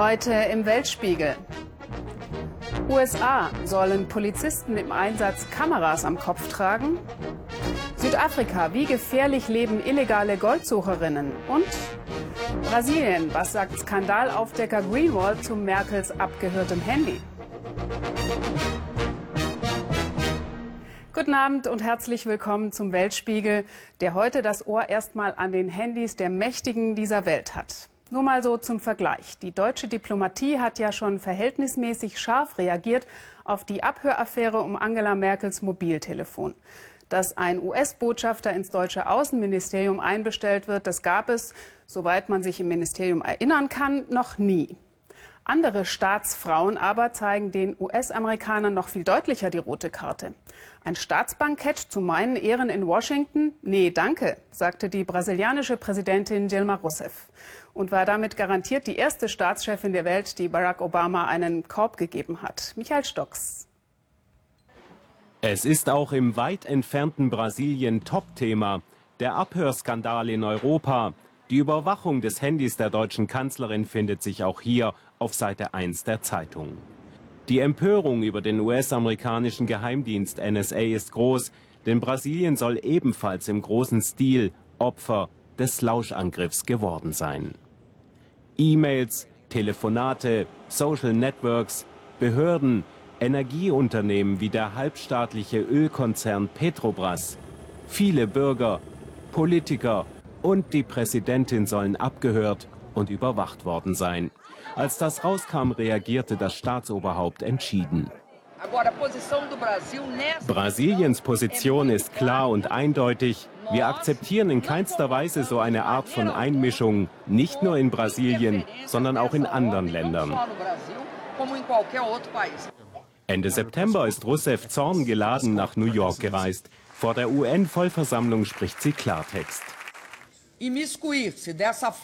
Heute im Weltspiegel. USA sollen Polizisten im Einsatz Kameras am Kopf tragen? Südafrika, wie gefährlich leben illegale Goldsucherinnen? Und Brasilien, was sagt Skandalaufdecker Greenwald zu Merkels abgehörtem Handy? Guten Abend und herzlich willkommen zum Weltspiegel, der heute das Ohr erstmal an den Handys der Mächtigen dieser Welt hat. Nur mal so zum Vergleich. Die deutsche Diplomatie hat ja schon verhältnismäßig scharf reagiert auf die Abhöraffäre um Angela Merkels Mobiltelefon. Dass ein US-Botschafter ins deutsche Außenministerium einbestellt wird, das gab es, soweit man sich im Ministerium erinnern kann, noch nie. Andere Staatsfrauen aber zeigen den US-Amerikanern noch viel deutlicher die rote Karte. Ein Staatsbankett zu meinen Ehren in Washington? Nee, danke, sagte die brasilianische Präsidentin Dilma Rousseff und war damit garantiert die erste Staatschefin der Welt, die Barack Obama einen Korb gegeben hat. Michael Stocks. Es ist auch im weit entfernten Brasilien Topthema. Der Abhörskandal in Europa. Die Überwachung des Handys der deutschen Kanzlerin findet sich auch hier auf Seite 1 der Zeitung. Die Empörung über den US-amerikanischen Geheimdienst NSA ist groß, denn Brasilien soll ebenfalls im großen Stil Opfer des Lauschangriffs geworden sein. E-Mails, Telefonate, Social Networks, Behörden, Energieunternehmen wie der halbstaatliche Ölkonzern Petrobras, viele Bürger, Politiker und die Präsidentin sollen abgehört und überwacht worden sein. Als das rauskam, reagierte das Staatsoberhaupt entschieden. Brasiliens Position ist klar und eindeutig. Wir akzeptieren in keinster Weise so eine Art von Einmischung, nicht nur in Brasilien, sondern auch in anderen Ländern. Ende September ist Rousseff zorngeladen nach New York gereist. Vor der UN-Vollversammlung spricht sie Klartext.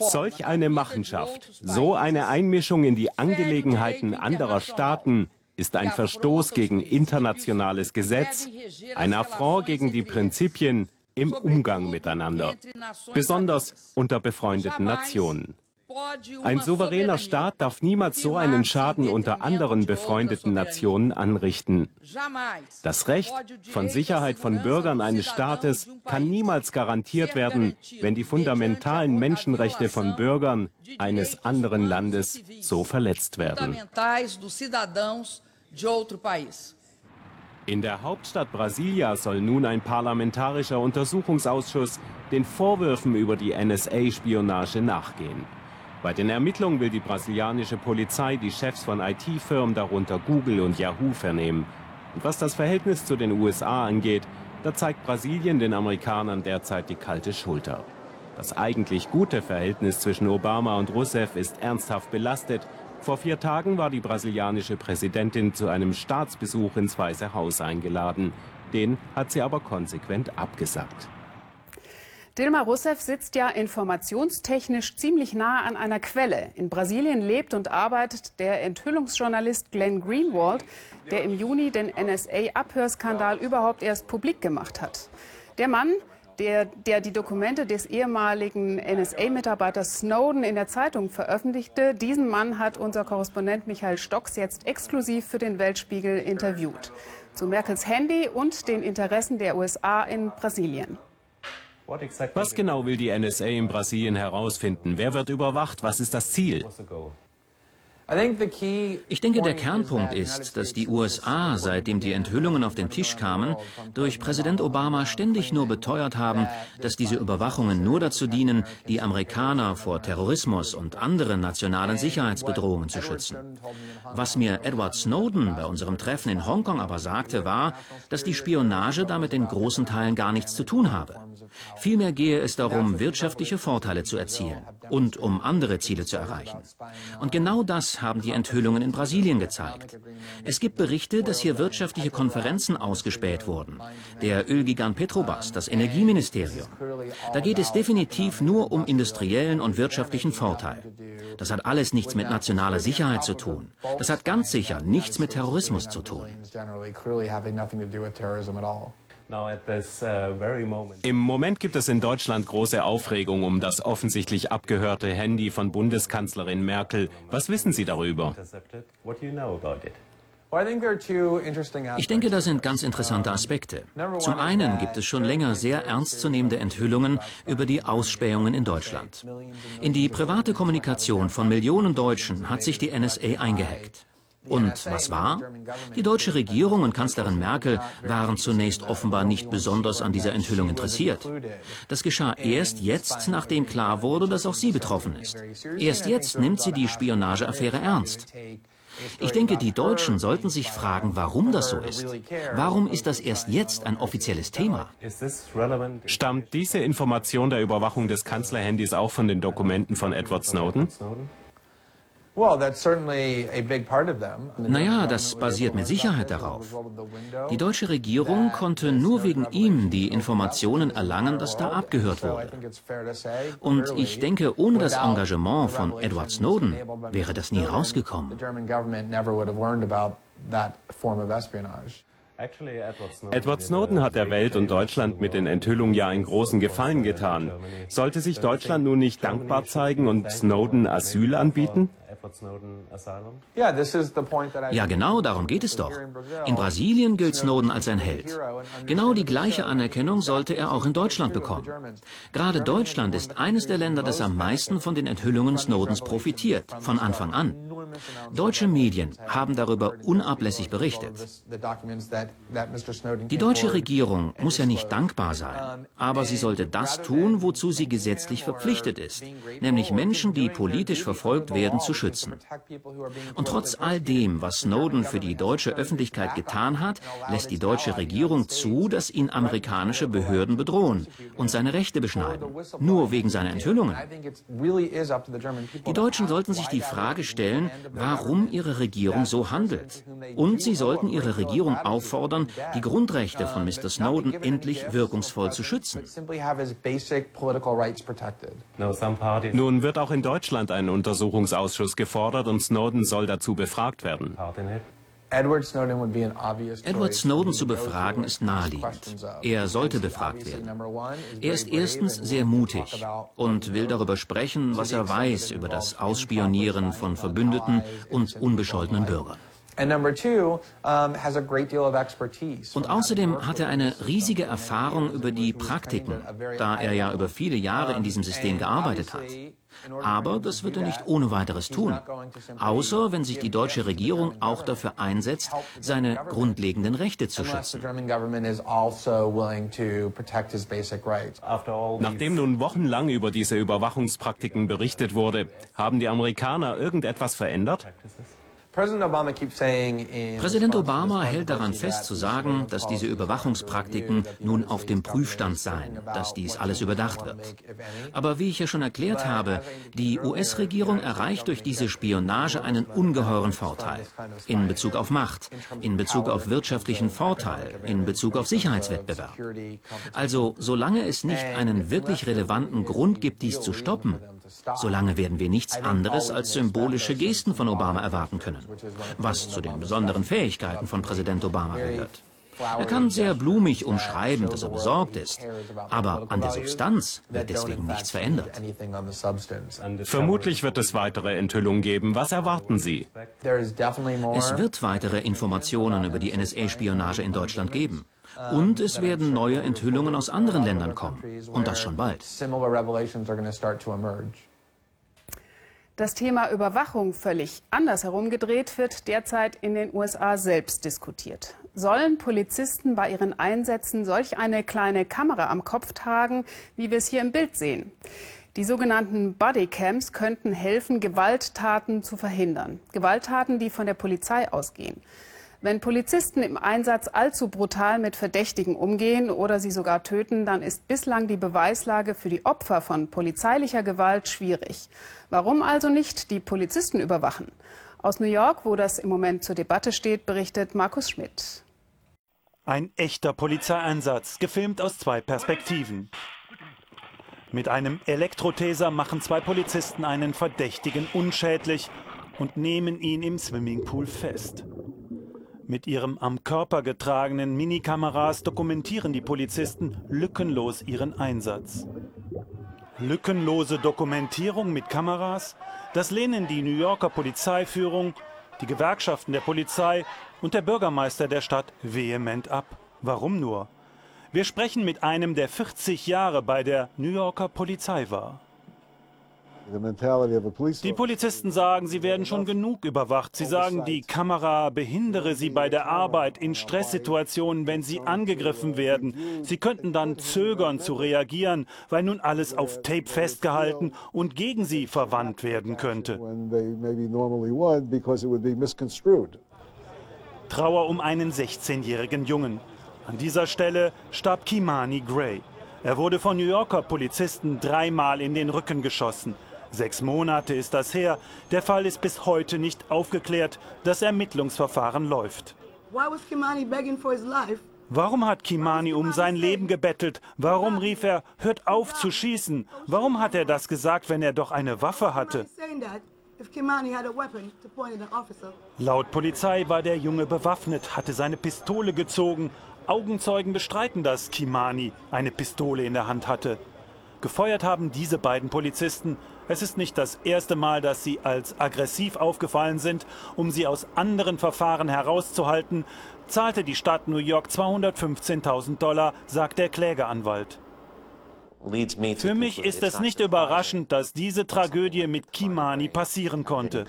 Solch eine Machenschaft, so eine Einmischung in die Angelegenheiten anderer Staaten ist ein Verstoß gegen internationales Gesetz, ein Affront gegen die Prinzipien im Umgang miteinander, besonders unter befreundeten Nationen. Ein souveräner Staat darf niemals so einen Schaden unter anderen befreundeten Nationen anrichten. Das Recht von Sicherheit von Bürgern eines Staates kann niemals garantiert werden, wenn die fundamentalen Menschenrechte von Bürgern eines anderen Landes so verletzt werden. In der Hauptstadt Brasilia soll nun ein parlamentarischer Untersuchungsausschuss den Vorwürfen über die NSA-Spionage nachgehen. Bei den Ermittlungen will die brasilianische Polizei die Chefs von IT-Firmen, darunter Google und Yahoo, vernehmen. Und was das Verhältnis zu den USA angeht, da zeigt Brasilien den Amerikanern derzeit die kalte Schulter. Das eigentlich gute Verhältnis zwischen Obama und Rousseff ist ernsthaft belastet. Vor vier Tagen war die brasilianische Präsidentin zu einem Staatsbesuch ins Weiße Haus eingeladen. Den hat sie aber konsequent abgesagt. Dilma Rousseff sitzt ja informationstechnisch ziemlich nah an einer Quelle. In Brasilien lebt und arbeitet der Enthüllungsjournalist Glenn Greenwald, der im Juni den NSA-Abhörskandal überhaupt erst publik gemacht hat. Der Mann, der, der die Dokumente des ehemaligen NSA-Mitarbeiters Snowden in der Zeitung veröffentlichte, diesen Mann hat unser Korrespondent Michael Stocks jetzt exklusiv für den Weltspiegel interviewt. Zu Merkels Handy und den Interessen der USA in Brasilien. Was genau will die NSA in Brasilien herausfinden? Wer wird überwacht? Was ist das Ziel? Ich denke, der Kernpunkt ist, dass die USA, seitdem die Enthüllungen auf den Tisch kamen, durch Präsident Obama ständig nur beteuert haben, dass diese Überwachungen nur dazu dienen, die Amerikaner vor Terrorismus und anderen nationalen Sicherheitsbedrohungen zu schützen. Was mir Edward Snowden bei unserem Treffen in Hongkong aber sagte, war, dass die Spionage damit in großen Teilen gar nichts zu tun habe. Vielmehr gehe es darum, wirtschaftliche Vorteile zu erzielen und um andere Ziele zu erreichen. Und genau das haben die Enthüllungen in Brasilien gezeigt. Es gibt Berichte, dass hier wirtschaftliche Konferenzen ausgespäht wurden. Der Ölgigant Petrobras, das Energieministerium. Da geht es definitiv nur um industriellen und wirtschaftlichen Vorteil. Das hat alles nichts mit nationaler Sicherheit zu tun. Das hat ganz sicher nichts mit Terrorismus zu tun. Im Moment gibt es in Deutschland große Aufregung um das offensichtlich abgehörte Handy von Bundeskanzlerin Merkel. Was wissen Sie darüber? Ich denke, da sind ganz interessante Aspekte. Zum einen gibt es schon länger sehr ernstzunehmende Enthüllungen über die Ausspähungen in Deutschland. In die private Kommunikation von Millionen Deutschen hat sich die NSA eingehackt. Und was war? Die deutsche Regierung und Kanzlerin Merkel waren zunächst offenbar nicht besonders an dieser Enthüllung interessiert. Das geschah erst jetzt, nachdem klar wurde, dass auch sie betroffen ist. Erst jetzt nimmt sie die Spionageaffäre ernst. Ich denke, die Deutschen sollten sich fragen, warum das so ist. Warum ist das erst jetzt ein offizielles Thema? Stammt diese Information der Überwachung des Kanzlerhandys auch von den Dokumenten von Edward Snowden? Naja, das basiert mit Sicherheit darauf. Die deutsche Regierung konnte nur wegen ihm die Informationen erlangen, dass da abgehört wurde. Und ich denke, ohne das Engagement von Edward Snowden wäre das nie rausgekommen. Edward Snowden hat der Welt und Deutschland mit den Enthüllungen ja einen großen Gefallen getan. Sollte sich Deutschland nun nicht dankbar zeigen und Snowden Asyl anbieten? Ja, genau darum geht es doch. In Brasilien gilt Snowden als ein Held. Genau die gleiche Anerkennung sollte er auch in Deutschland bekommen. Gerade Deutschland ist eines der Länder, das am meisten von den Enthüllungen Snowdens profitiert, von Anfang an. Deutsche Medien haben darüber unablässig berichtet. Die deutsche Regierung muss ja nicht dankbar sein, aber sie sollte das tun, wozu sie gesetzlich verpflichtet ist, nämlich Menschen, die politisch verfolgt werden, zu schützen. Und trotz all dem, was Snowden für die deutsche Öffentlichkeit getan hat, lässt die deutsche Regierung zu, dass ihn amerikanische Behörden bedrohen und seine Rechte beschneiden, nur wegen seiner Enthüllungen. Die Deutschen sollten sich die Frage stellen, warum ihre Regierung so handelt. Und sie sollten ihre Regierung auffordern, die Grundrechte von Mr. Snowden endlich wirkungsvoll zu schützen. Nun wird auch in Deutschland ein Untersuchungsausschuss gefordert und Snowden soll dazu befragt werden. Edward Snowden zu befragen ist naheliegend. Er sollte befragt werden. Er ist erstens sehr mutig und will darüber sprechen, was er weiß über das Ausspionieren von Verbündeten und unbescholtenen Bürgern. Und außerdem hat er eine riesige Erfahrung über die Praktiken, da er ja über viele Jahre in diesem System gearbeitet hat. Aber das wird er nicht ohne weiteres tun, außer wenn sich die deutsche Regierung auch dafür einsetzt, seine grundlegenden Rechte zu schützen. Nachdem nun wochenlang über diese Überwachungspraktiken berichtet wurde, haben die Amerikaner irgendetwas verändert? Präsident Obama hält daran fest zu sagen, dass diese Überwachungspraktiken nun auf dem Prüfstand seien, dass dies alles überdacht wird. Aber wie ich ja schon erklärt habe, die US-Regierung erreicht durch diese Spionage einen ungeheuren Vorteil. In Bezug auf Macht, in Bezug auf wirtschaftlichen Vorteil, in Bezug auf Sicherheitswettbewerb. Also solange es nicht einen wirklich relevanten Grund gibt, dies zu stoppen, solange werden wir nichts anderes als symbolische Gesten von Obama erwarten können was zu den besonderen Fähigkeiten von Präsident Obama gehört. Er kann sehr blumig umschreiben, dass er besorgt ist, aber an der Substanz wird deswegen nichts verändert. Vermutlich wird es weitere Enthüllungen geben. Was erwarten Sie? Es wird weitere Informationen über die NSA-Spionage in Deutschland geben. Und es werden neue Enthüllungen aus anderen Ländern kommen. Und das schon bald. Das Thema Überwachung völlig anders herumgedreht wird derzeit in den USA selbst diskutiert. Sollen Polizisten bei ihren Einsätzen solch eine kleine Kamera am Kopf tragen, wie wir es hier im Bild sehen? Die sogenannten Bodycams könnten helfen, Gewalttaten zu verhindern. Gewalttaten, die von der Polizei ausgehen. Wenn Polizisten im Einsatz allzu brutal mit Verdächtigen umgehen oder sie sogar töten, dann ist bislang die Beweislage für die Opfer von polizeilicher Gewalt schwierig. Warum also nicht die Polizisten überwachen? Aus New York, wo das im Moment zur Debatte steht, berichtet Markus Schmidt. Ein echter Polizeieinsatz, gefilmt aus zwei Perspektiven. Mit einem Elektrotaser machen zwei Polizisten einen Verdächtigen unschädlich und nehmen ihn im Swimmingpool fest. Mit ihren am Körper getragenen Minikameras dokumentieren die Polizisten lückenlos ihren Einsatz. Lückenlose Dokumentierung mit Kameras, das lehnen die New Yorker Polizeiführung, die Gewerkschaften der Polizei und der Bürgermeister der Stadt vehement ab. Warum nur? Wir sprechen mit einem, der 40 Jahre bei der New Yorker Polizei war. Die Polizisten sagen, sie werden schon genug überwacht. Sie sagen, die Kamera behindere sie bei der Arbeit in Stresssituationen, wenn sie angegriffen werden. Sie könnten dann zögern zu reagieren, weil nun alles auf Tape festgehalten und gegen sie verwandt werden könnte. Trauer um einen 16-jährigen Jungen. An dieser Stelle starb Kimani Gray. Er wurde von New Yorker Polizisten dreimal in den Rücken geschossen. Sechs Monate ist das her. Der Fall ist bis heute nicht aufgeklärt. Das Ermittlungsverfahren läuft. Warum hat Kimani um sein Leben gebettelt? Warum rief er, hört auf zu schießen? Warum hat er das gesagt, wenn er doch eine Waffe hatte? Laut Polizei war der Junge bewaffnet, hatte seine Pistole gezogen. Augenzeugen bestreiten, dass Kimani eine Pistole in der Hand hatte. Gefeuert haben diese beiden Polizisten. Es ist nicht das erste Mal, dass sie als aggressiv aufgefallen sind. Um sie aus anderen Verfahren herauszuhalten, zahlte die Stadt New York 215.000 Dollar, sagt der Klägeranwalt. Für mich ist es nicht überraschend, dass diese Tragödie mit Kimani passieren konnte.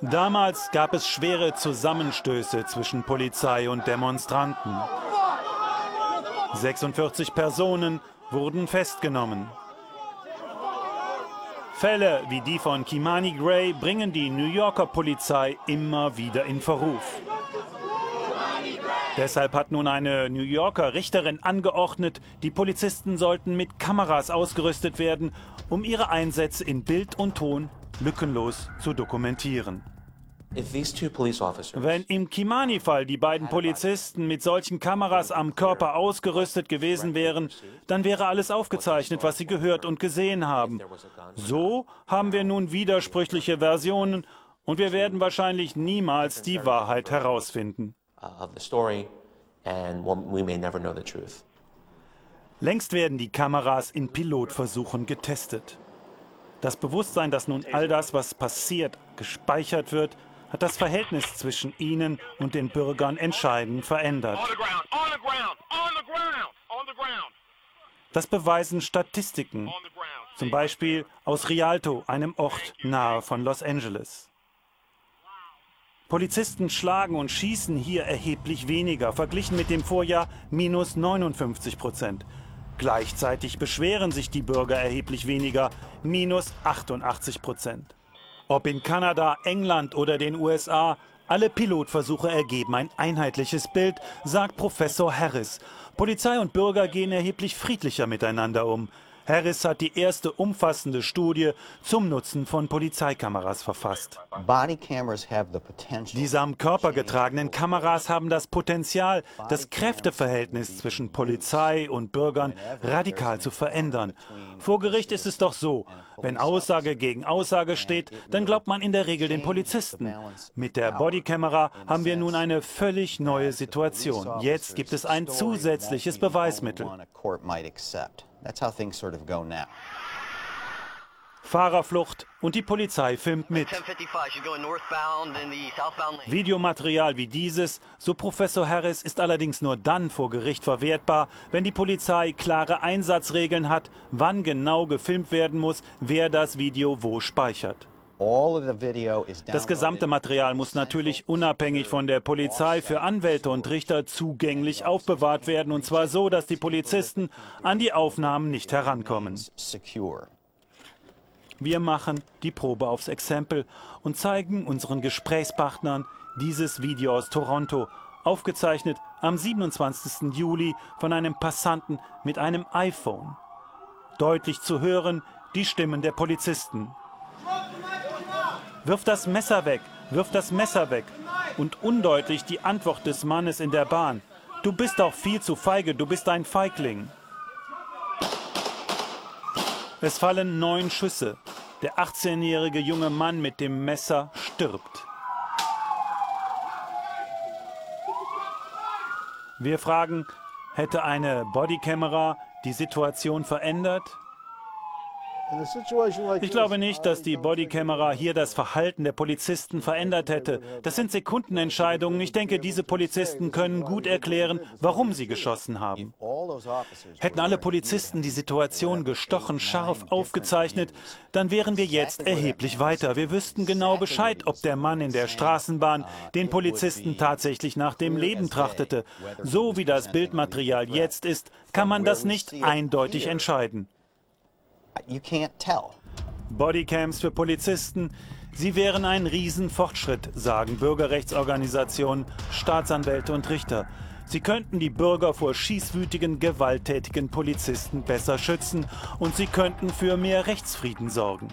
Damals gab es schwere Zusammenstöße zwischen Polizei und Demonstranten. 46 Personen wurden festgenommen. Fälle wie die von Kimani Gray bringen die New Yorker Polizei immer wieder in Verruf. Deshalb hat nun eine New Yorker Richterin angeordnet, die Polizisten sollten mit Kameras ausgerüstet werden, um ihre Einsätze in Bild und Ton lückenlos zu dokumentieren. Wenn im Kimani-Fall die beiden Polizisten mit solchen Kameras am Körper ausgerüstet gewesen wären, dann wäre alles aufgezeichnet, was sie gehört und gesehen haben. So haben wir nun widersprüchliche Versionen und wir werden wahrscheinlich niemals die Wahrheit herausfinden. Längst werden die Kameras in Pilotversuchen getestet. Das Bewusstsein, dass nun all das, was passiert, gespeichert wird, hat das Verhältnis zwischen ihnen und den Bürgern entscheidend verändert. Das beweisen Statistiken, zum Beispiel aus Rialto, einem Ort nahe von Los Angeles. Polizisten schlagen und schießen hier erheblich weniger, verglichen mit dem Vorjahr minus 59 Prozent. Gleichzeitig beschweren sich die Bürger erheblich weniger, minus 88 Prozent. Ob in Kanada, England oder den USA, alle Pilotversuche ergeben ein einheitliches Bild, sagt Professor Harris. Polizei und Bürger gehen erheblich friedlicher miteinander um. Harris hat die erste umfassende Studie zum Nutzen von Polizeikameras verfasst. Diese am Körper getragenen Kameras haben das Potenzial, das Kräfteverhältnis zwischen Polizei und Bürgern radikal zu verändern. Vor Gericht ist es doch so, wenn Aussage gegen Aussage steht, dann glaubt man in der Regel den Polizisten. Mit der Bodykamera haben wir nun eine völlig neue Situation. Jetzt gibt es ein zusätzliches Beweismittel. That's how things sort of go now. Fahrerflucht und die Polizei filmt mit. Videomaterial wie dieses, so Professor Harris, ist allerdings nur dann vor Gericht verwertbar, wenn die Polizei klare Einsatzregeln hat, wann genau gefilmt werden muss, wer das Video wo speichert. Das gesamte Material muss natürlich unabhängig von der Polizei für Anwälte und Richter zugänglich aufbewahrt werden, und zwar so, dass die Polizisten an die Aufnahmen nicht herankommen. Wir machen die Probe aufs Exempel und zeigen unseren Gesprächspartnern dieses Video aus Toronto, aufgezeichnet am 27. Juli von einem Passanten mit einem iPhone. Deutlich zu hören die Stimmen der Polizisten. Wirf das Messer weg, wirf das Messer weg. Und undeutlich die Antwort des Mannes in der Bahn. Du bist auch viel zu feige, du bist ein Feigling. Es fallen neun Schüsse. Der 18-jährige junge Mann mit dem Messer stirbt. Wir fragen, hätte eine Bodykamera die Situation verändert? Ich glaube nicht, dass die Bodykamera hier das Verhalten der Polizisten verändert hätte. Das sind Sekundenentscheidungen. Ich denke, diese Polizisten können gut erklären, warum sie geschossen haben. Hätten alle Polizisten die Situation gestochen scharf aufgezeichnet, dann wären wir jetzt erheblich weiter. Wir wüssten genau Bescheid, ob der Mann in der Straßenbahn den Polizisten tatsächlich nach dem Leben trachtete. So wie das Bildmaterial jetzt ist, kann man das nicht eindeutig entscheiden. You can't tell. Bodycams für Polizisten, sie wären ein Riesenfortschritt, sagen Bürgerrechtsorganisationen, Staatsanwälte und Richter. Sie könnten die Bürger vor schießwütigen, gewalttätigen Polizisten besser schützen und sie könnten für mehr Rechtsfrieden sorgen.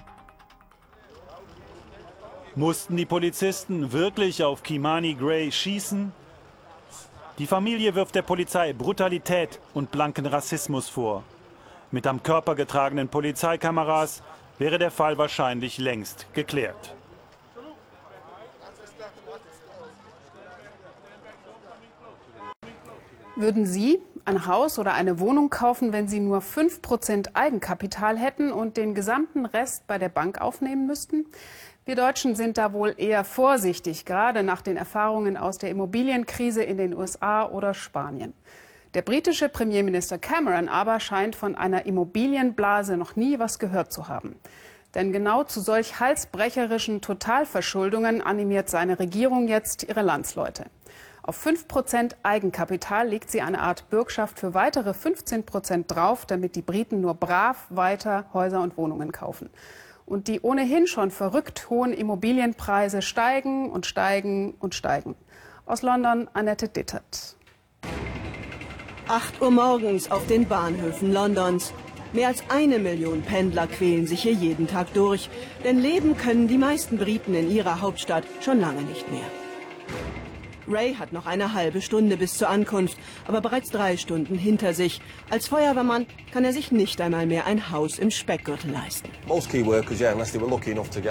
Mussten die Polizisten wirklich auf Kimani Gray schießen? Die Familie wirft der Polizei Brutalität und blanken Rassismus vor. Mit am Körper getragenen Polizeikameras wäre der Fall wahrscheinlich längst geklärt. Würden Sie ein Haus oder eine Wohnung kaufen, wenn Sie nur 5% Eigenkapital hätten und den gesamten Rest bei der Bank aufnehmen müssten? Wir Deutschen sind da wohl eher vorsichtig, gerade nach den Erfahrungen aus der Immobilienkrise in den USA oder Spanien. Der britische Premierminister Cameron aber scheint von einer Immobilienblase noch nie was gehört zu haben. Denn genau zu solch halsbrecherischen Totalverschuldungen animiert seine Regierung jetzt ihre Landsleute. Auf 5 Prozent Eigenkapital legt sie eine Art Bürgschaft für weitere 15 Prozent drauf, damit die Briten nur brav weiter Häuser und Wohnungen kaufen. Und die ohnehin schon verrückt hohen Immobilienpreise steigen und steigen und steigen. Aus London Annette Dittert. 8 Uhr morgens auf den Bahnhöfen Londons. Mehr als eine Million Pendler quälen sich hier jeden Tag durch, denn leben können die meisten Briten in ihrer Hauptstadt schon lange nicht mehr. Ray hat noch eine halbe Stunde bis zur Ankunft, aber bereits drei Stunden hinter sich. Als Feuerwehrmann kann er sich nicht einmal mehr ein Haus im Speckgürtel leisten.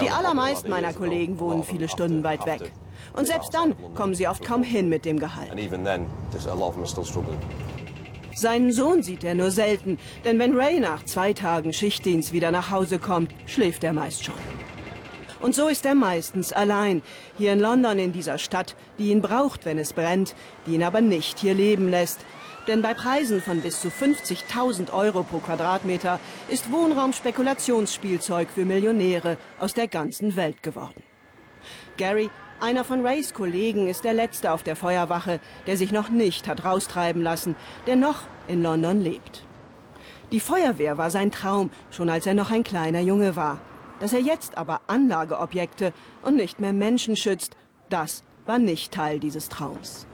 Die allermeisten meiner Kollegen wohnen viele Stunden weit weg. Und selbst dann kommen sie oft kaum hin mit dem Gehalt. Seinen Sohn sieht er nur selten, denn wenn Ray nach zwei Tagen Schichtdienst wieder nach Hause kommt, schläft er meist schon. Und so ist er meistens allein, hier in London in dieser Stadt, die ihn braucht, wenn es brennt, die ihn aber nicht hier leben lässt. Denn bei Preisen von bis zu 50.000 Euro pro Quadratmeter ist Wohnraum Spekulationsspielzeug für Millionäre aus der ganzen Welt geworden. Gary einer von Rays Kollegen ist der Letzte auf der Feuerwache, der sich noch nicht hat raustreiben lassen, der noch in London lebt. Die Feuerwehr war sein Traum, schon als er noch ein kleiner Junge war. Dass er jetzt aber Anlageobjekte und nicht mehr Menschen schützt, das war nicht Teil dieses Traums.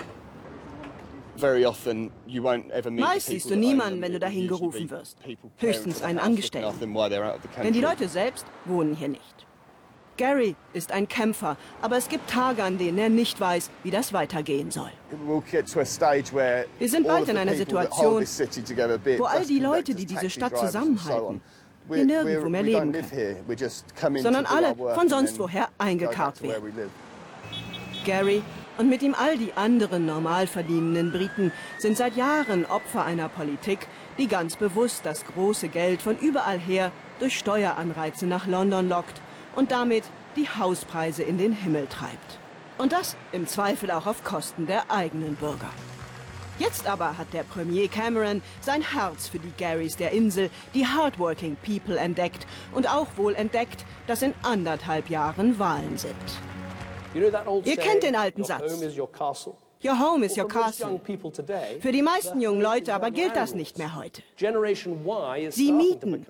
Meist siehst du niemanden, wenn du dahin gerufen wirst. Höchstens einen Angestellten. Denn die Leute selbst wohnen hier nicht. Gary ist ein Kämpfer, aber es gibt Tage, an denen er nicht weiß, wie das weitergehen soll. Wir sind bald in einer Situation, wo all die Leute, die diese Stadt zusammenhalten, hier nirgendwo mehr leben können, sondern alle von sonst woher eingekarrt werden. Gary und mit ihm all die anderen normal verdienenden Briten sind seit Jahren Opfer einer Politik, die ganz bewusst das große Geld von überall her durch Steueranreize nach London lockt und damit die Hauspreise in den Himmel treibt. Und das im Zweifel auch auf Kosten der eigenen Bürger. Jetzt aber hat der Premier Cameron sein Herz für die Garys der Insel, die Hardworking People entdeckt und auch wohl entdeckt, dass in anderthalb Jahren Wahlen sind. Ihr kennt den alten Satz. Your home is your castle. Für die meisten jungen Leute aber gilt das nicht mehr heute. Sie mieten.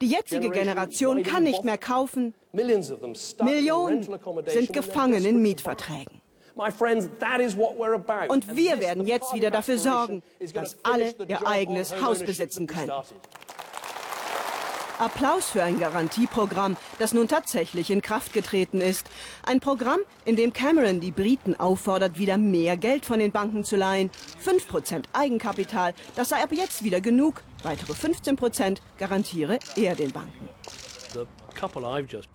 Die jetzige Generation kann nicht mehr kaufen. Millionen sind gefangen in Mietverträgen. Und wir werden jetzt wieder dafür sorgen, dass alle ihr eigenes Haus besitzen können. Applaus für ein Garantieprogramm, das nun tatsächlich in Kraft getreten ist. Ein Programm, in dem Cameron die Briten auffordert, wieder mehr Geld von den Banken zu leihen. 5% Eigenkapital, das sei ab jetzt wieder genug. Weitere 15% garantiere er den Banken.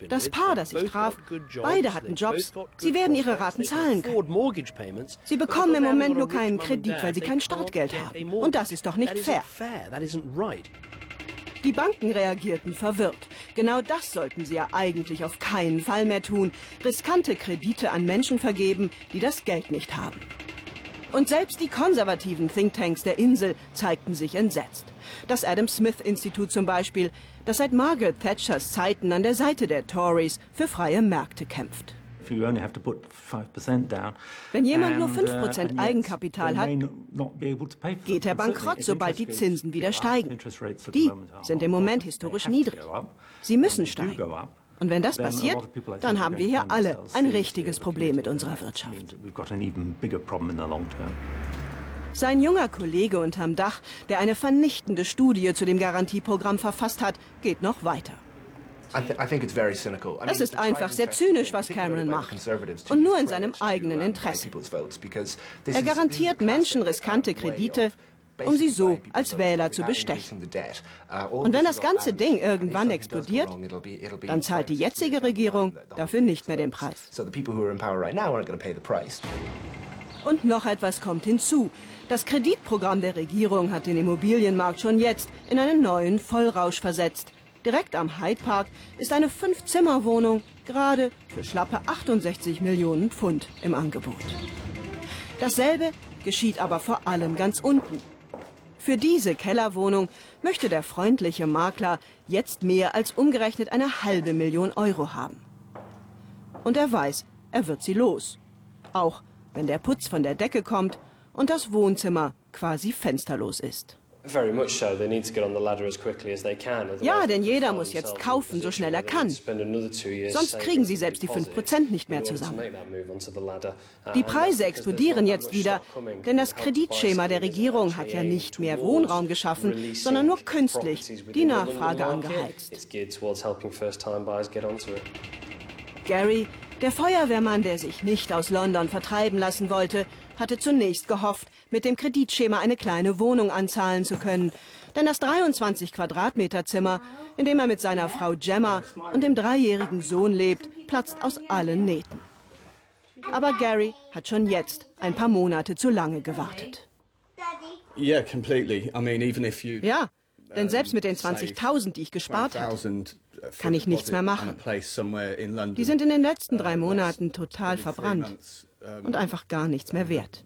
Das Paar, das ich traf, beide hatten Jobs. Sie werden ihre Raten zahlen können. Sie bekommen im Moment nur keinen Kredit, weil sie kein Startgeld haben. Und das ist doch nicht fair. Die Banken reagierten verwirrt. Genau das sollten sie ja eigentlich auf keinen Fall mehr tun. Riskante Kredite an Menschen vergeben, die das Geld nicht haben. Und selbst die konservativen Thinktanks der Insel zeigten sich entsetzt. Das Adam Smith Institut zum Beispiel, das seit Margaret Thatchers Zeiten an der Seite der Tories für freie Märkte kämpft. Wenn jemand nur 5% uh, Eigenkapital hat, geht er bankrott, sobald die Zinsen wieder steigen. Die sind im Moment historisch niedrig. Sie müssen steigen. Und wenn das passiert, dann haben wir hier alle ein richtiges Problem mit unserer Wirtschaft. Sein junger Kollege unterm Dach, der eine vernichtende Studie zu dem Garantieprogramm verfasst hat, geht noch weiter. Es ist einfach sehr zynisch, was Cameron macht. Und nur in seinem eigenen Interesse. Er garantiert Menschen riskante Kredite, um sie so als Wähler zu bestechen. Uh, Und wenn das ganze Ding irgendwann explodiert, dann zahlt die jetzige Regierung dafür nicht mehr den Preis. Und noch etwas kommt hinzu. Das Kreditprogramm der Regierung hat den Immobilienmarkt schon jetzt in einen neuen Vollrausch versetzt. Direkt am Hyde Park ist eine Fünf-Zimmer-Wohnung gerade für schlappe 68 Millionen Pfund im Angebot. Dasselbe geschieht aber vor allem ganz unten. Für diese Kellerwohnung möchte der freundliche Makler jetzt mehr als umgerechnet eine halbe Million Euro haben. Und er weiß, er wird sie los. Auch wenn der Putz von der Decke kommt und das Wohnzimmer quasi fensterlos ist. Ja, denn jeder muss jetzt kaufen, so schnell er kann. Sonst kriegen sie selbst die 5% nicht mehr zusammen. Uh, die Preise explodieren jetzt wieder, denn das Kreditschema der Regierung hat ja nicht mehr Wohnraum geschaffen, sondern nur künstlich die Nachfrage angeheizt. Gary, der Feuerwehrmann, der sich nicht aus London vertreiben lassen wollte, hatte zunächst gehofft, mit dem Kreditschema eine kleine Wohnung anzahlen zu können. Denn das 23 Quadratmeter Zimmer, in dem er mit seiner Frau Gemma und dem dreijährigen Sohn lebt, platzt aus allen Nähten. Aber Gary hat schon jetzt ein paar Monate zu lange gewartet. Ja, denn selbst mit den 20.000, die ich gespart habe, kann ich nichts mehr machen. Die sind in den letzten drei Monaten total verbrannt und einfach gar nichts mehr wert.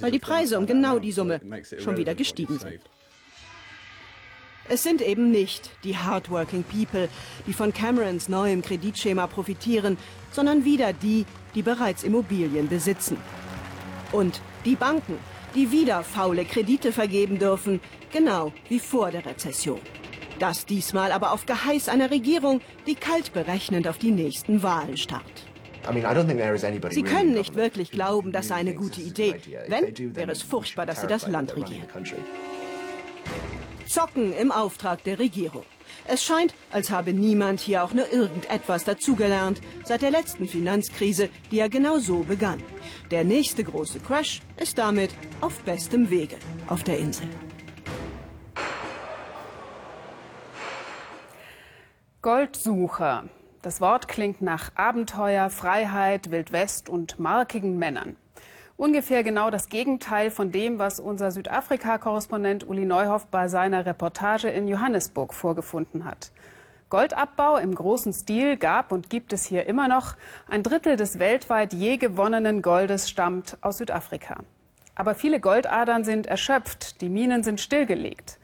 Weil die Preise um genau die Summe schon wieder gestiegen sind. Es sind eben nicht die hardworking people, die von Camerons neuem Kreditschema profitieren, sondern wieder die, die bereits Immobilien besitzen. Und die Banken, die wieder faule Kredite vergeben dürfen, genau wie vor der Rezession. Das diesmal aber auf Geheiß einer Regierung, die kalt berechnend auf die nächsten Wahlen starrt. Sie können nicht wirklich glauben, das sei eine gute Idee. Wenn, wäre es furchtbar, dass Sie das Land regieren. Zocken im Auftrag der Regierung. Es scheint, als habe niemand hier auch nur irgendetwas dazugelernt seit der letzten Finanzkrise, die ja genau so begann. Der nächste große Crash ist damit auf bestem Wege auf der Insel. Goldsucher. Das Wort klingt nach Abenteuer, Freiheit, Wildwest und markigen Männern. Ungefähr genau das Gegenteil von dem, was unser Südafrika-Korrespondent Uli Neuhoff bei seiner Reportage in Johannesburg vorgefunden hat. Goldabbau im großen Stil gab und gibt es hier immer noch. Ein Drittel des weltweit je gewonnenen Goldes stammt aus Südafrika. Aber viele Goldadern sind erschöpft, die Minen sind stillgelegt.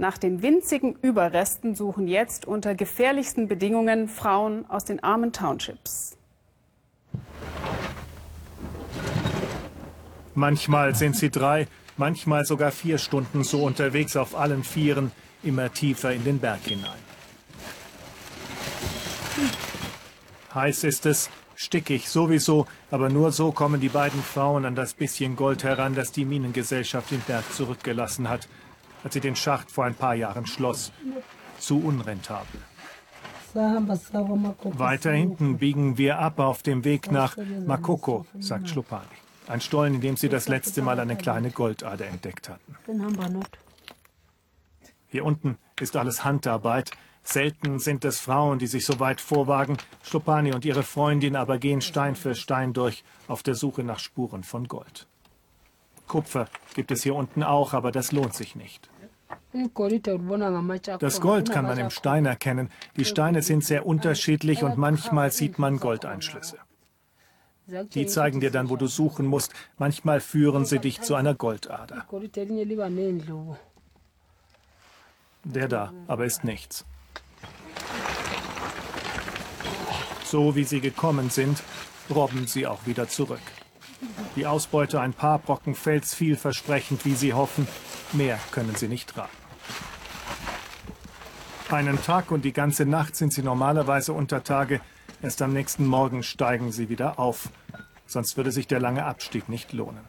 Nach den winzigen Überresten suchen jetzt unter gefährlichsten Bedingungen Frauen aus den armen Townships. Manchmal sind sie drei, manchmal sogar vier Stunden so unterwegs auf allen Vieren, immer tiefer in den Berg hinein. Heiß ist es, stickig sowieso, aber nur so kommen die beiden Frauen an das bisschen Gold heran, das die Minengesellschaft im Berg zurückgelassen hat als sie den Schacht vor ein paar Jahren schloss. Zu unrentabel. Weiter hinten biegen wir ab auf dem Weg nach Makoko, sagt Schlupani. Ein Stollen, in dem sie das letzte Mal eine kleine Goldader entdeckt hatten. Hier unten ist alles Handarbeit. Selten sind es Frauen, die sich so weit vorwagen. Schlopani und ihre Freundin aber gehen Stein für Stein durch auf der Suche nach Spuren von Gold. Kupfer gibt es hier unten auch, aber das lohnt sich nicht. Das Gold kann man im Stein erkennen. Die Steine sind sehr unterschiedlich und manchmal sieht man Goldeinschlüsse. Die zeigen dir dann, wo du suchen musst. Manchmal führen sie dich zu einer Goldader. Der da, aber ist nichts. So wie sie gekommen sind, robben sie auch wieder zurück. Die Ausbeute ein paar Brocken Fels vielversprechend, wie sie hoffen. Mehr können sie nicht tragen. Einen Tag und die ganze Nacht sind sie normalerweise unter Tage. Erst am nächsten Morgen steigen sie wieder auf. Sonst würde sich der lange Abstieg nicht lohnen.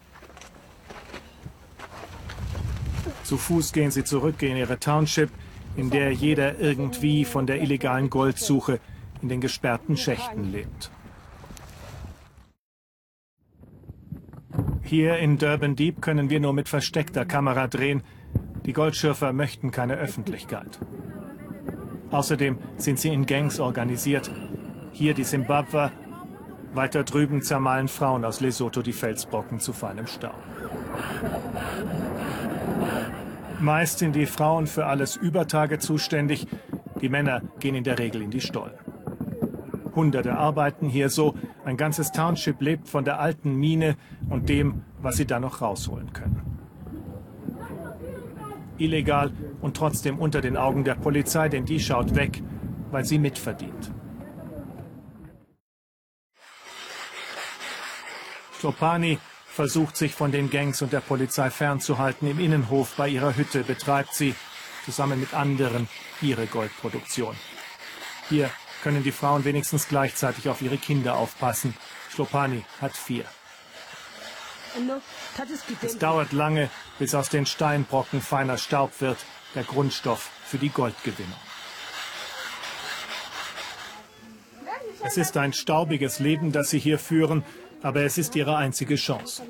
Zu Fuß gehen sie zurück in ihre Township, in der jeder irgendwie von der illegalen Goldsuche in den gesperrten Schächten lebt. Hier in Durban Deep können wir nur mit versteckter Kamera drehen. Die Goldschürfer möchten keine Öffentlichkeit. Außerdem sind sie in Gangs organisiert. Hier die Simbabwer, weiter drüben zermahlen Frauen aus Lesotho die Felsbrocken zu feinem Staub. Meist sind die Frauen für alles Übertage zuständig. Die Männer gehen in der Regel in die Stollen. Hunderte arbeiten hier so. Ein ganzes Township lebt von der alten Mine und dem, was sie da noch rausholen können. Illegal und trotzdem unter den Augen der Polizei, denn die schaut weg, weil sie mitverdient. Topani versucht sich von den Gangs und der Polizei fernzuhalten. Im Innenhof bei ihrer Hütte betreibt sie zusammen mit anderen ihre Goldproduktion. Hier können die Frauen wenigstens gleichzeitig auf ihre Kinder aufpassen. Schlopani hat vier. Es dauert lange, bis aus den Steinbrocken feiner Staub wird, der Grundstoff für die Goldgewinnung. Es ist ein staubiges Leben, das sie hier führen, aber es ist ihre einzige Chance.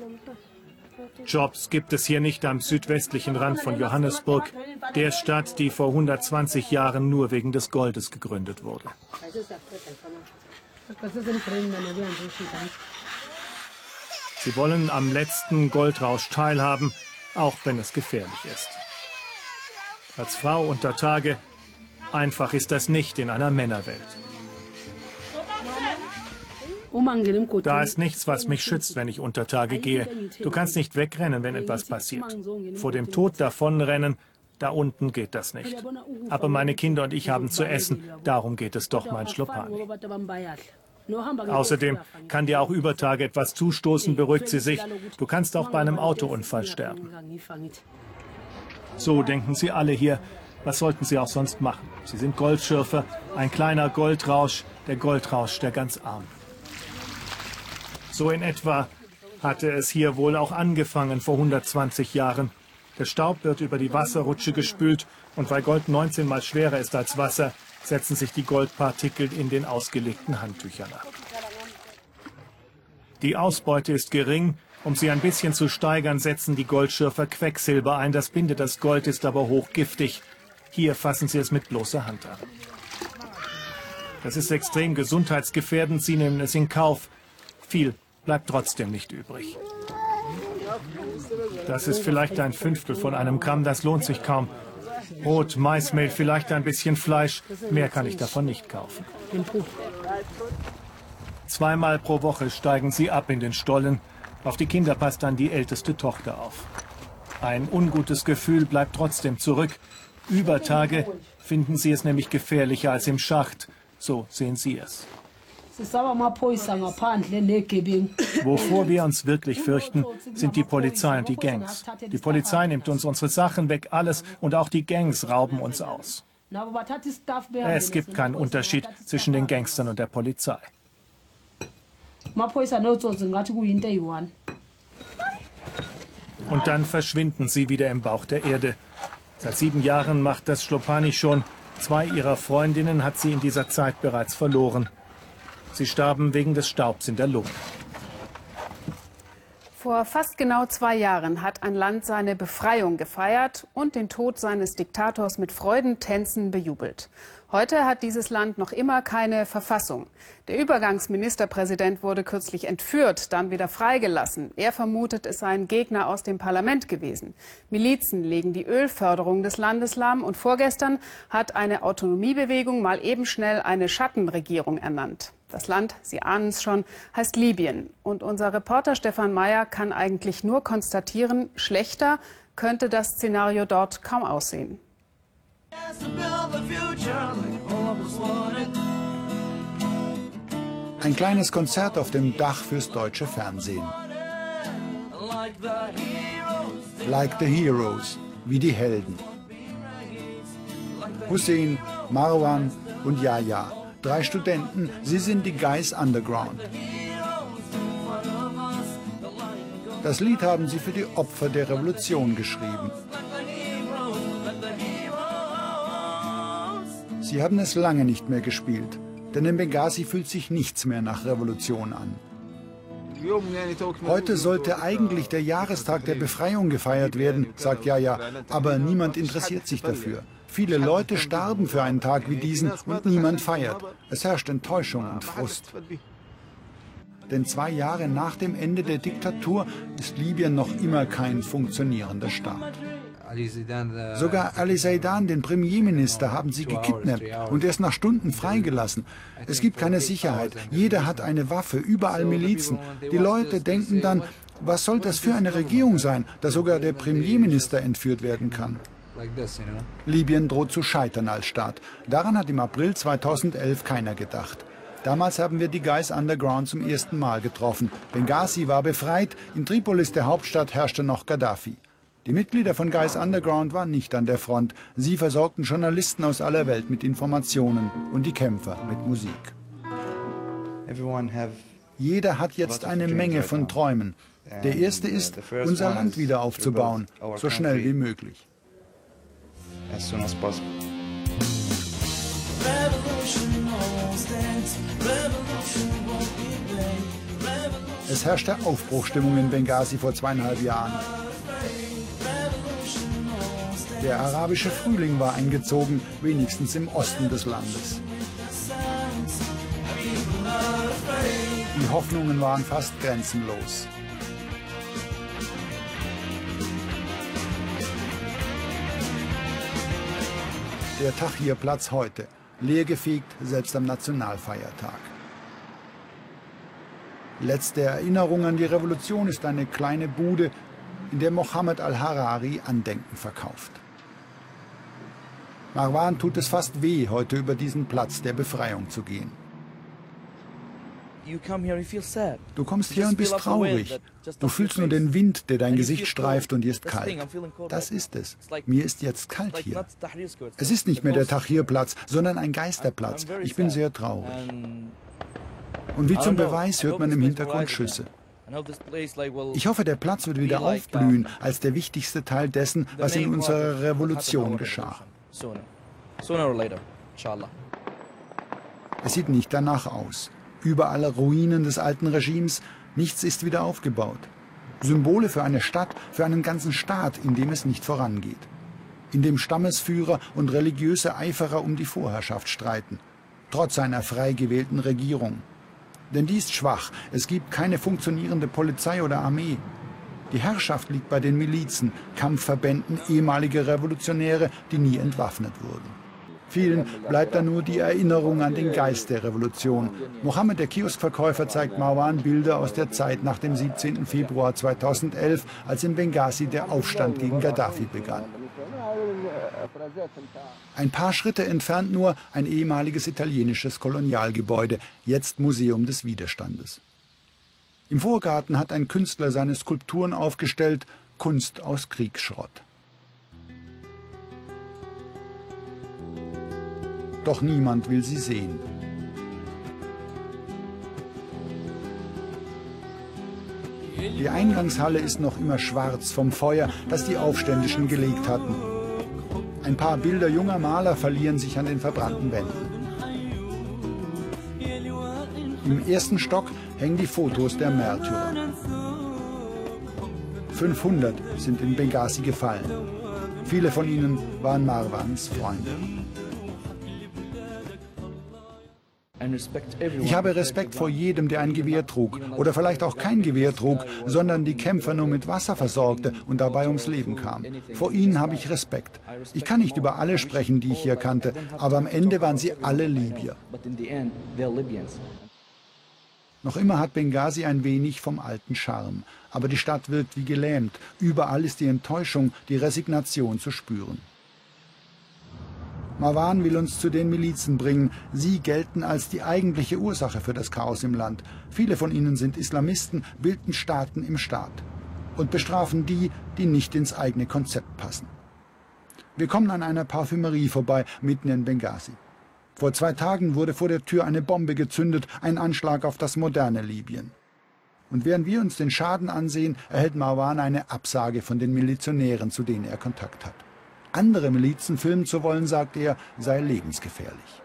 Jobs gibt es hier nicht am südwestlichen Rand von Johannesburg, der Stadt, die vor 120 Jahren nur wegen des Goldes gegründet wurde. Sie wollen am letzten Goldrausch teilhaben, auch wenn es gefährlich ist. Als Frau unter Tage, einfach ist das nicht in einer Männerwelt. Da ist nichts, was mich schützt, wenn ich unter Tage gehe. Du kannst nicht wegrennen, wenn etwas passiert. Vor dem Tod davonrennen, da unten geht das nicht. Aber meine Kinder und ich haben zu essen, darum geht es doch, mein Schlopani. Außerdem kann dir auch über Tage etwas zustoßen, beruhigt sie sich. Du kannst auch bei einem Autounfall sterben. So denken sie alle hier. Was sollten sie auch sonst machen? Sie sind Goldschürfer, ein kleiner Goldrausch, der Goldrausch der ganz Armen. So in etwa hatte es hier wohl auch angefangen vor 120 Jahren. Der Staub wird über die Wasserrutsche gespült und weil Gold 19 mal schwerer ist als Wasser, setzen sich die Goldpartikel in den ausgelegten Handtüchern ab. Die Ausbeute ist gering. Um sie ein bisschen zu steigern, setzen die Goldschürfer Quecksilber ein. Das bindet das Gold, ist aber hochgiftig. Hier fassen sie es mit bloßer Hand an. Das ist extrem gesundheitsgefährdend. Sie nehmen es in Kauf. Viel bleibt trotzdem nicht übrig. Das ist vielleicht ein Fünftel von einem Gramm, das lohnt sich kaum. Brot, Maismehl, vielleicht ein bisschen Fleisch, mehr kann ich davon nicht kaufen. Zweimal pro Woche steigen sie ab in den Stollen. Auf die Kinder passt dann die älteste Tochter auf. Ein ungutes Gefühl bleibt trotzdem zurück. Über Tage finden sie es nämlich gefährlicher als im Schacht. So sehen sie es. Wovor wir uns wirklich fürchten, sind die Polizei und die Gangs. Die Polizei nimmt uns unsere Sachen weg, alles, und auch die Gangs rauben uns aus. Es gibt keinen Unterschied zwischen den Gangstern und der Polizei. Und dann verschwinden sie wieder im Bauch der Erde. Seit sieben Jahren macht das Schlopani schon. Zwei ihrer Freundinnen hat sie in dieser Zeit bereits verloren. Sie starben wegen des Staubs in der Luft. Vor fast genau zwei Jahren hat ein Land seine Befreiung gefeiert und den Tod seines Diktators mit Freudentänzen bejubelt. Heute hat dieses Land noch immer keine Verfassung. Der Übergangsministerpräsident wurde kürzlich entführt, dann wieder freigelassen. Er vermutet, es sei ein Gegner aus dem Parlament gewesen. Milizen legen die Ölförderung des Landes lahm und vorgestern hat eine Autonomiebewegung mal eben schnell eine Schattenregierung ernannt. Das Land, Sie ahnen es schon, heißt Libyen. Und unser Reporter Stefan Mayer kann eigentlich nur konstatieren, schlechter könnte das Szenario dort kaum aussehen. Ein kleines Konzert auf dem Dach fürs deutsche Fernsehen. Like the Heroes, wie die Helden. Hussein, Marwan und Yahya Drei Studenten, sie sind die Guys Underground. Das Lied haben sie für die Opfer der Revolution geschrieben. Sie haben es lange nicht mehr gespielt, denn in Benghazi fühlt sich nichts mehr nach Revolution an. Heute sollte eigentlich der Jahrestag der Befreiung gefeiert werden, sagt Jaja, aber niemand interessiert sich dafür. Viele Leute starben für einen Tag wie diesen und niemand feiert. Es herrscht Enttäuschung und Frust. Denn zwei Jahre nach dem Ende der Diktatur ist Libyen noch immer kein funktionierender Staat. Sogar Ali Zaidan, den Premierminister, haben sie gekidnappt und erst nach Stunden freigelassen. Es gibt keine Sicherheit. Jeder hat eine Waffe, überall Milizen. Die Leute denken dann, was soll das für eine Regierung sein, da sogar der Premierminister entführt werden kann. Libyen droht zu scheitern als Staat. Daran hat im April 2011 keiner gedacht. Damals haben wir die Guys Underground zum ersten Mal getroffen. Benghazi war befreit, in Tripolis, der Hauptstadt, herrschte noch Gaddafi. Die Mitglieder von Guys Underground waren nicht an der Front. Sie versorgten Journalisten aus aller Welt mit Informationen und die Kämpfer mit Musik. Jeder hat jetzt eine Menge von Träumen. Der erste ist, unser Land wieder aufzubauen, so schnell wie möglich. Es herrschte Aufbruchstimmung in Benghazi vor zweieinhalb Jahren. Der arabische Frühling war eingezogen, wenigstens im Osten des Landes. Die Hoffnungen waren fast grenzenlos. Der Tahrirplatz heute, leergefegt, selbst am Nationalfeiertag. Letzte Erinnerung an die Revolution ist eine kleine Bude, in der Mohammed al-Harari Andenken verkauft. Marwan tut es fast weh, heute über diesen Platz der Befreiung zu gehen. Du kommst hier und bist traurig. Du fühlst nur den Wind, der dein Gesicht streift und dir ist kalt. Das ist es. Mir ist jetzt kalt hier. Es ist nicht mehr der Tahrirplatz, sondern ein Geisterplatz. Ich bin sehr traurig. Und wie zum Beweis hört man im Hintergrund Schüsse. Ich hoffe, der Platz wird wieder aufblühen als der wichtigste Teil dessen, was in unserer Revolution geschah. Es sieht nicht danach aus. Überall Ruinen des alten Regimes, nichts ist wieder aufgebaut. Symbole für eine Stadt, für einen ganzen Staat, in dem es nicht vorangeht. In dem Stammesführer und religiöse Eiferer um die Vorherrschaft streiten, trotz einer frei gewählten Regierung. Denn die ist schwach, es gibt keine funktionierende Polizei oder Armee. Die Herrschaft liegt bei den Milizen, Kampfverbänden, ehemalige Revolutionäre, die nie entwaffnet wurden. Vielen bleibt da nur die Erinnerung an den Geist der Revolution. Mohammed, der Kioskverkäufer, zeigt Marwan Bilder aus der Zeit nach dem 17. Februar 2011, als in Benghazi der Aufstand gegen Gaddafi begann. Ein paar Schritte entfernt nur ein ehemaliges italienisches Kolonialgebäude, jetzt Museum des Widerstandes. Im Vorgarten hat ein Künstler seine Skulpturen aufgestellt, Kunst aus Kriegsschrott. doch niemand will sie sehen. Die Eingangshalle ist noch immer schwarz vom Feuer, das die Aufständischen gelegt hatten. Ein paar Bilder junger Maler verlieren sich an den verbrannten Wänden. Im ersten Stock hängen die Fotos der Märtyrer. 500 sind in Benghazi gefallen. Viele von ihnen waren Marwans Freunde. Ich habe Respekt vor jedem, der ein Gewehr trug oder vielleicht auch kein Gewehr trug, sondern die Kämpfer nur mit Wasser versorgte und dabei ums Leben kam. Vor ihnen habe ich Respekt. Ich kann nicht über alle sprechen, die ich hier kannte, aber am Ende waren sie alle Libyer. Noch immer hat Benghazi ein wenig vom alten Charme, aber die Stadt wirkt wie gelähmt. Überall ist die Enttäuschung, die Resignation zu spüren. Marwan will uns zu den Milizen bringen. Sie gelten als die eigentliche Ursache für das Chaos im Land. Viele von ihnen sind Islamisten, bilden Staaten im Staat und bestrafen die, die nicht ins eigene Konzept passen. Wir kommen an einer Parfümerie vorbei, mitten in Benghazi. Vor zwei Tagen wurde vor der Tür eine Bombe gezündet, ein Anschlag auf das moderne Libyen. Und während wir uns den Schaden ansehen, erhält Marwan eine Absage von den Milizionären, zu denen er Kontakt hat andere Milizen filmen zu wollen, sagt er, sei lebensgefährlich.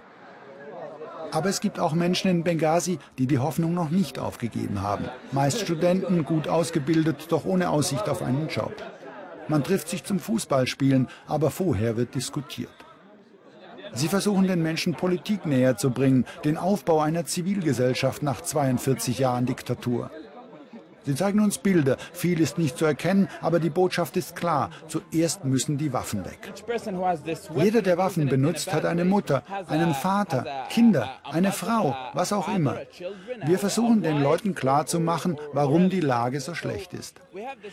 Aber es gibt auch Menschen in Benghazi, die die Hoffnung noch nicht aufgegeben haben. Meist Studenten, gut ausgebildet, doch ohne Aussicht auf einen Job. Man trifft sich zum Fußballspielen, aber vorher wird diskutiert. Sie versuchen den Menschen Politik näher zu bringen, den Aufbau einer Zivilgesellschaft nach 42 Jahren Diktatur. Sie zeigen uns Bilder. Viel ist nicht zu erkennen, aber die Botschaft ist klar. Zuerst müssen die Waffen weg. Jeder, der Waffen benutzt, hat eine Mutter, einen Vater, Kinder, eine Frau, was auch immer. Wir versuchen den Leuten klarzumachen, warum die Lage so schlecht ist.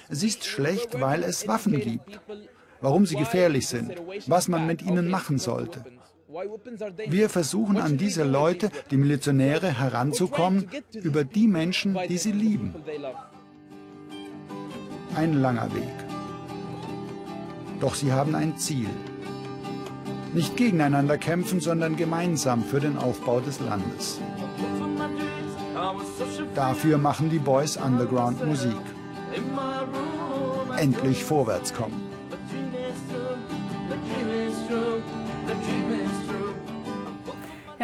Es ist schlecht, weil es Waffen gibt. Warum sie gefährlich sind, was man mit ihnen machen sollte. Wir versuchen an diese Leute, die Milizionäre, heranzukommen über die Menschen, die sie lieben. Ein langer Weg. Doch sie haben ein Ziel. Nicht gegeneinander kämpfen, sondern gemeinsam für den Aufbau des Landes. Dafür machen die Boys Underground Musik. Endlich vorwärts kommen.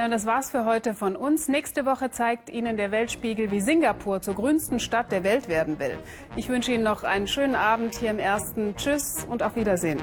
Ja, und das war's für heute von uns. Nächste Woche zeigt Ihnen der Weltspiegel, wie Singapur zur grünsten Stadt der Welt werden will. Ich wünsche Ihnen noch einen schönen Abend hier im Ersten. Tschüss und auf Wiedersehen.